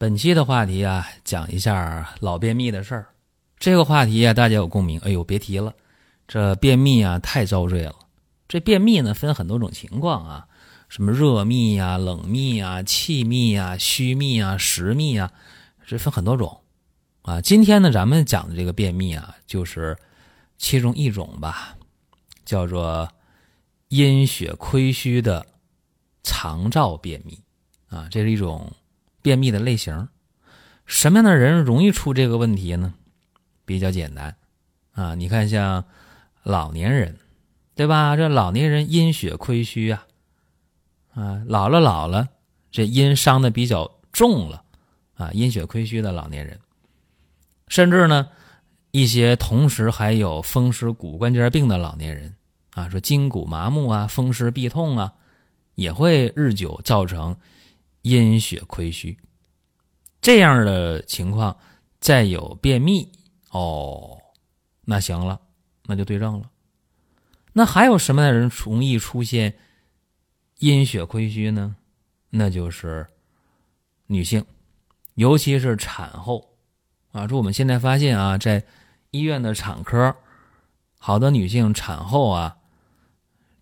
本期的话题啊，讲一下老便秘的事儿。这个话题啊，大家有共鸣。哎呦，别提了，这便秘啊太遭罪了。这便秘呢，分很多种情况啊，什么热秘啊、冷秘啊、气秘啊、虚秘啊、实秘啊，这分很多种啊。今天呢，咱们讲的这个便秘啊，就是其中一种吧，叫做阴血亏虚的肠燥便秘啊，这是一种。便秘的类型，什么样的人容易出这个问题呢？比较简单啊，你看像老年人，对吧？这老年人阴血亏虚啊，啊，老了老了，这阴伤的比较重了啊，阴血亏虚的老年人，甚至呢，一些同时还有风湿骨关节病的老年人啊，说筋骨麻木啊，风湿痹痛啊，也会日久造成。阴血亏虚，这样的情况再有便秘哦，那行了，那就对症了。那还有什么样的人容易出现阴血亏虚呢？那就是女性，尤其是产后啊。说我们现在发现啊，在医院的产科，好多女性产后啊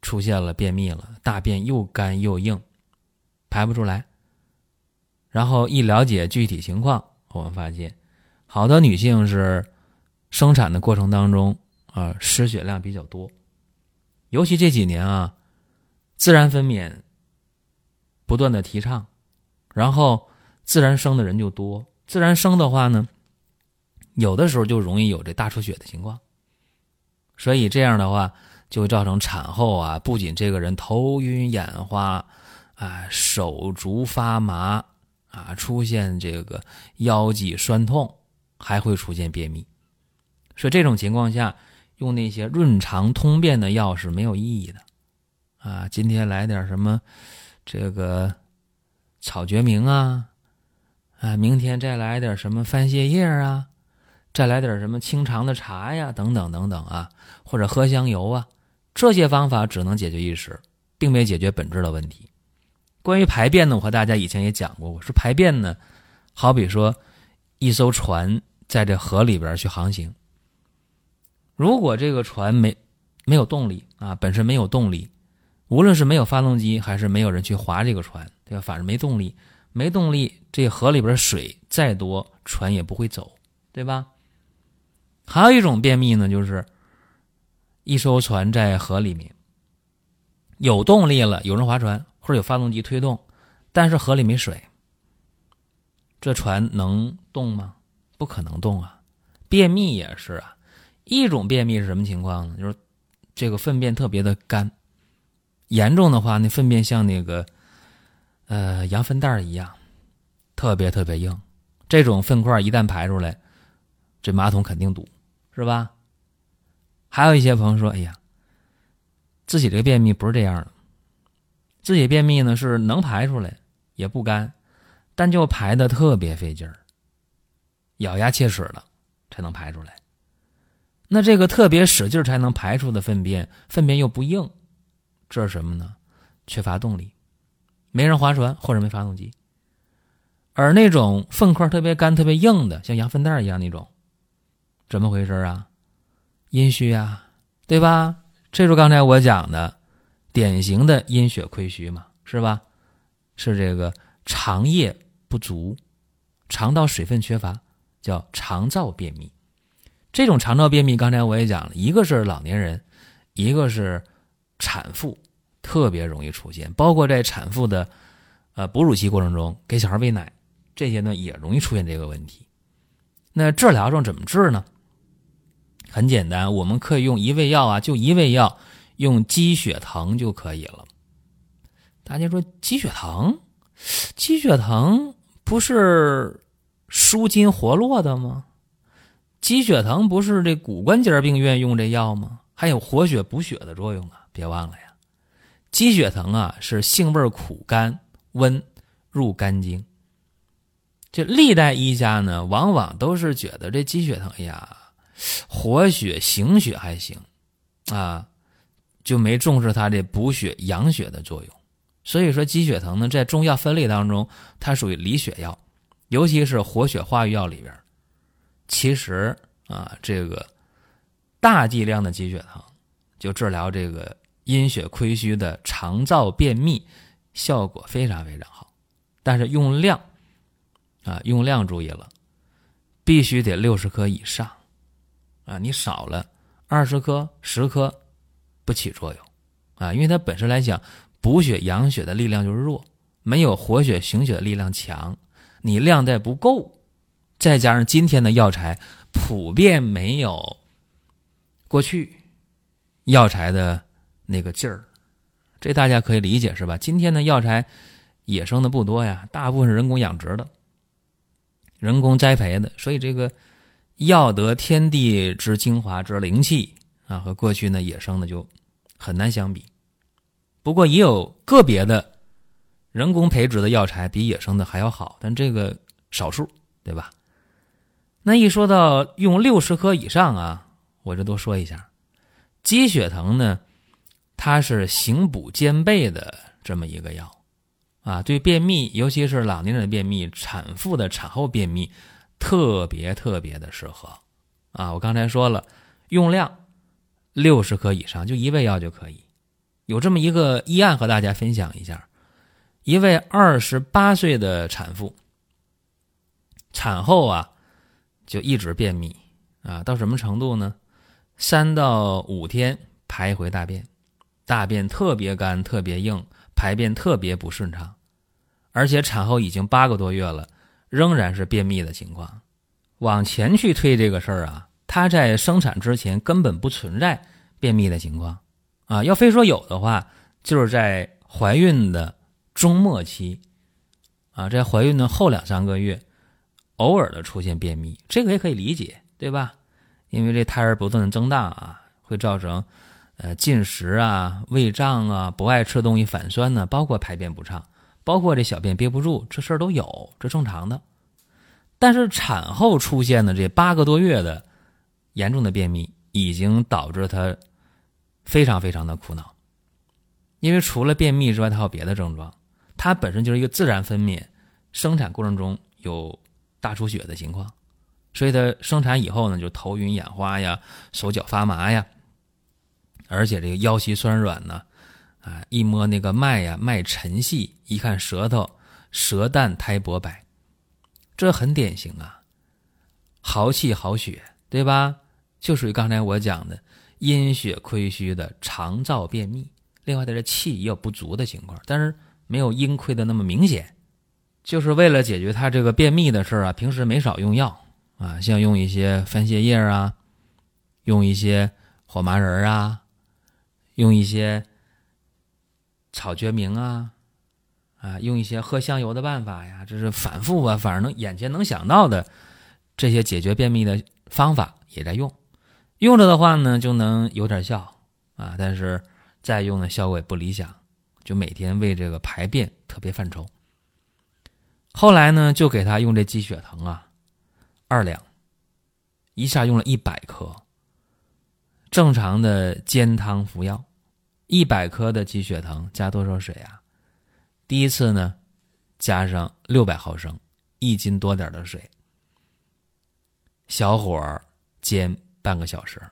出现了便秘了，大便又干又硬，排不出来。然后一了解具体情况，我们发现，好多女性是生产的过程当中啊失血量比较多，尤其这几年啊，自然分娩不断的提倡，然后自然生的人就多，自然生的话呢，有的时候就容易有这大出血的情况，所以这样的话就会造成产后啊，不仅这个人头晕眼花，啊手足发麻。啊，出现这个腰脊酸痛，还会出现便秘，所以这种情况下，用那些润肠通便的药是没有意义的。啊，今天来点什么这个草决明啊，啊，明天再来点什么番泻叶啊，再来点什么清肠的茶呀，等等等等啊，或者喝香油啊，这些方法只能解决一时，并没解决本质的问题。关于排便呢，我和大家以前也讲过。我说排便呢，好比说一艘船在这河里边去航行，如果这个船没没有动力啊，本身没有动力，无论是没有发动机还是没有人去划这个船，对吧？反正没动力，没动力，这河里边水再多，船也不会走，对吧？还有一种便秘呢，就是一艘船在河里面有动力了，有人划船。或者有发动机推动，但是河里没水，这船能动吗？不可能动啊！便秘也是啊，一种便秘是什么情况呢？就是这个粪便特别的干，严重的话，那粪便像那个呃羊粪蛋一样，特别特别硬。这种粪块一旦排出来，这马桶肯定堵，是吧？还有一些朋友说：“哎呀，自己这个便秘不是这样的。”自己便秘呢是能排出来，也不干，但就排的特别费劲儿，咬牙切齿的才能排出来。那这个特别使劲才能排出的粪便，粪便又不硬，这是什么呢？缺乏动力，没人划船或者没发动机。而那种粪块特别干、特别硬的，像羊粪蛋一样那种，怎么回事啊？阴虚啊，对吧？这就是刚才我讲的。典型的阴血亏虚嘛，是吧？是这个肠液不足，肠道水分缺乏，叫肠燥便秘。这种肠燥便秘，刚才我也讲了，一个是老年人，一个是产妇，特别容易出现。包括在产妇的呃哺乳期过程中，给小孩喂奶，这些呢也容易出现这个问题。那治疗上怎么治呢？很简单，我们可以用一味药啊，就一味药。用鸡血藤就可以了。大家说鸡血藤，鸡血藤不是舒筋活络的吗？鸡血藤不是这骨关节病院用这药吗？还有活血补血的作用啊！别忘了呀，鸡血藤啊是性味苦甘温，入肝经。这历代医家呢，往往都是觉得这鸡血藤呀，活血行血还行，啊，就没重视它这补血养血的作用。所以说，鸡血藤呢，在中药分类当中，它属于理血药，尤其是活血化瘀药里边。其实啊，这个大剂量的鸡血藤就治疗这个阴血亏虚的肠燥便秘，效果非常非常好。但是用量啊，用量注意了，必须得六十克以上啊，你少了二十克、十克不起作用啊，因为它本身来讲，补血养血的力量就是弱，没有活血行血的力量强，你量再不够。再加上今天的药材普遍没有过去药材的那个劲儿，这大家可以理解是吧？今天的药材野生的不多呀，大部分是人工养殖的、人工栽培的，所以这个药得天地之精华之灵气啊，和过去呢野生的就很难相比。不过也有个别的人工培植的药材比野生的还要好，但这个少数，对吧？那一说到用六十克以上啊，我这多说一下，鸡血藤呢，它是行补兼备的这么一个药，啊，对便秘，尤其是老年人的便秘、产妇的产后便秘，特别特别的适合，啊，我刚才说了，用量六十克以上，就一味药就可以。有这么一个医案和大家分享一下，一位二十八岁的产妇，产后啊。就一直便秘啊，到什么程度呢？三到五天排一回大便，大便特别干、特别硬，排便特别不顺畅，而且产后已经八个多月了，仍然是便秘的情况。往前去推这个事儿啊，她在生产之前根本不存在便秘的情况啊。要非说有的话，就是在怀孕的中末期啊，在怀孕的后两三个月。偶尔的出现便秘，这个也可以理解，对吧？因为这胎儿不断的增大啊，会造成呃进食啊、胃胀啊、不爱吃东西、反酸呢，包括排便不畅，包括这小便憋不住，这事儿都有，这正常的。但是产后出现的这八个多月的严重的便秘，已经导致他非常非常的苦恼，因为除了便秘之外，他还有别的症状。他本身就是一个自然分娩，生产过程中有。大出血的情况，所以他生产以后呢，就头晕眼花呀，手脚发麻呀，而且这个腰膝酸软呢，啊，一摸那个脉呀，脉沉细，一看舌头，舌淡苔薄白，这很典型啊，豪气豪血，对吧？就属于刚才我讲的阴血亏虚的肠燥便秘，另外的这气也有不足的情况，但是没有阴亏的那么明显。就是为了解决他这个便秘的事儿啊，平时没少用药啊，像用一些番泻叶啊，用一些火麻仁啊，用一些炒决明啊，啊，用一些喝香油的办法呀，这是反复啊，反正能眼前能想到的这些解决便秘的方法也在用，用着的话呢，就能有点效啊，但是再用的效果也不理想，就每天为这个排便特别犯愁。后来呢，就给他用这鸡血藤啊，二两，一下用了一百克。正常的煎汤服药，一百克的鸡血藤加多少水啊？第一次呢，加上六百毫升，一斤多点的水，小火煎半个小时。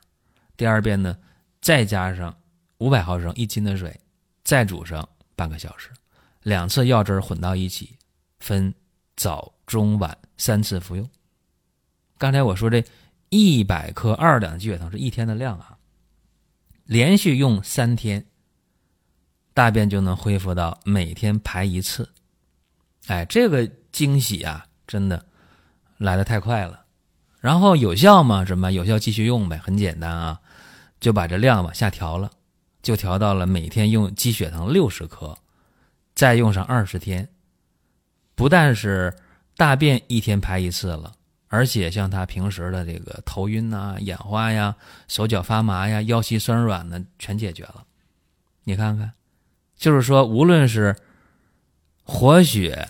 第二遍呢，再加上五百毫升，一斤的水，再煮上半个小时，两次药汁混到一起。分早、中、晚三次服用。刚才我说这一百克二两鸡血藤是一天的量啊，连续用三天，大便就能恢复到每天排一次。哎，这个惊喜啊，真的来的太快了。然后有效吗？什么有效？继续用呗，很简单啊，就把这量往下调了，就调到了每天用鸡血藤六十克，再用上二十天。不但是大便一天排一次了，而且像他平时的这个头晕呐、眼花呀、手脚发麻呀、腰膝酸软呢，全解决了。你看看，就是说，无论是活血、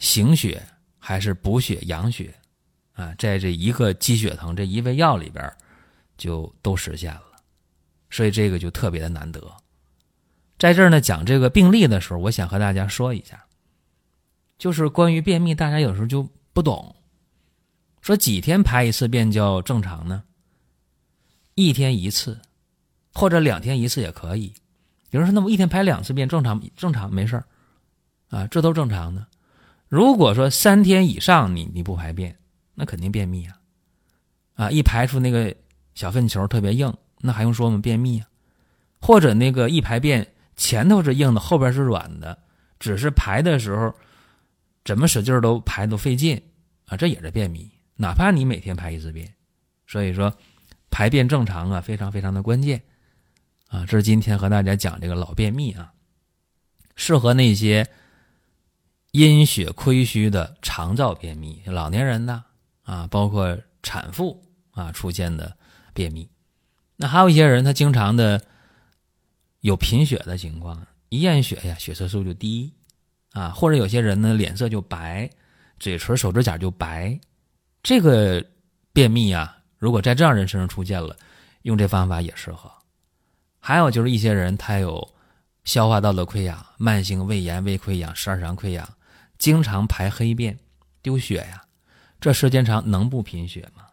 行血，还是补血养血，啊，在这一个鸡血藤这一味药里边，就都实现了。所以这个就特别的难得。在这儿呢，讲这个病例的时候，我想和大家说一下，就是关于便秘，大家有时候就不懂，说几天排一次便叫正常呢？一天一次，或者两天一次也可以。有人说，那么一天排两次便正常？正常没事儿啊，这都正常的。如果说三天以上你你不排便，那肯定便秘啊！啊，一排出那个小粪球特别硬，那还用说吗？便秘啊！或者那个一排便。前头是硬的，后边是软的，只是排的时候怎么使劲都排都费劲啊，这也是便秘。哪怕你每天排一次便，所以说排便正常啊，非常非常的关键啊。这是今天和大家讲这个老便秘啊，适合那些阴血亏虚的肠燥便秘、老年人呢啊，包括产妇啊出现的便秘。那还有一些人，他经常的。有贫血的情况，一验血呀，血色素就低，啊，或者有些人呢脸色就白，嘴唇、手指甲就白，这个便秘啊，如果在这样人身上出现了，用这方法也适合。还有就是一些人他有消化道的溃疡、慢性胃炎、胃溃疡、十二肠溃疡，经常排黑便、丢血呀，这时间长能不贫血吗？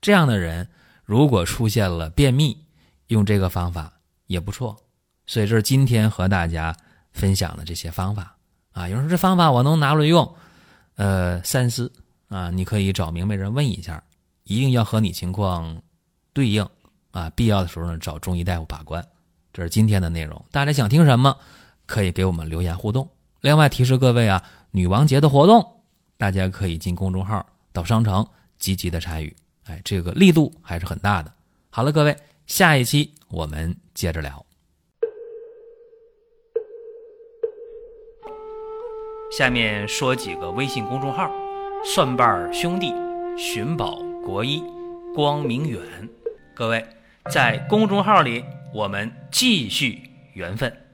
这样的人如果出现了便秘，用这个方法也不错。所以这是今天和大家分享的这些方法啊。有人说这方法我能拿来用，呃，三思啊。你可以找明白人问一下，一定要和你情况对应啊。必要的时候呢，找中医大夫把关。这是今天的内容，大家想听什么，可以给我们留言互动。另外提示各位啊，女王节的活动，大家可以进公众号到商城积极的参与，哎，这个力度还是很大的。好了，各位，下一期我们接着聊。下面说几个微信公众号：蒜瓣兄弟、寻宝国医、光明远。各位在公众号里，我们继续缘分。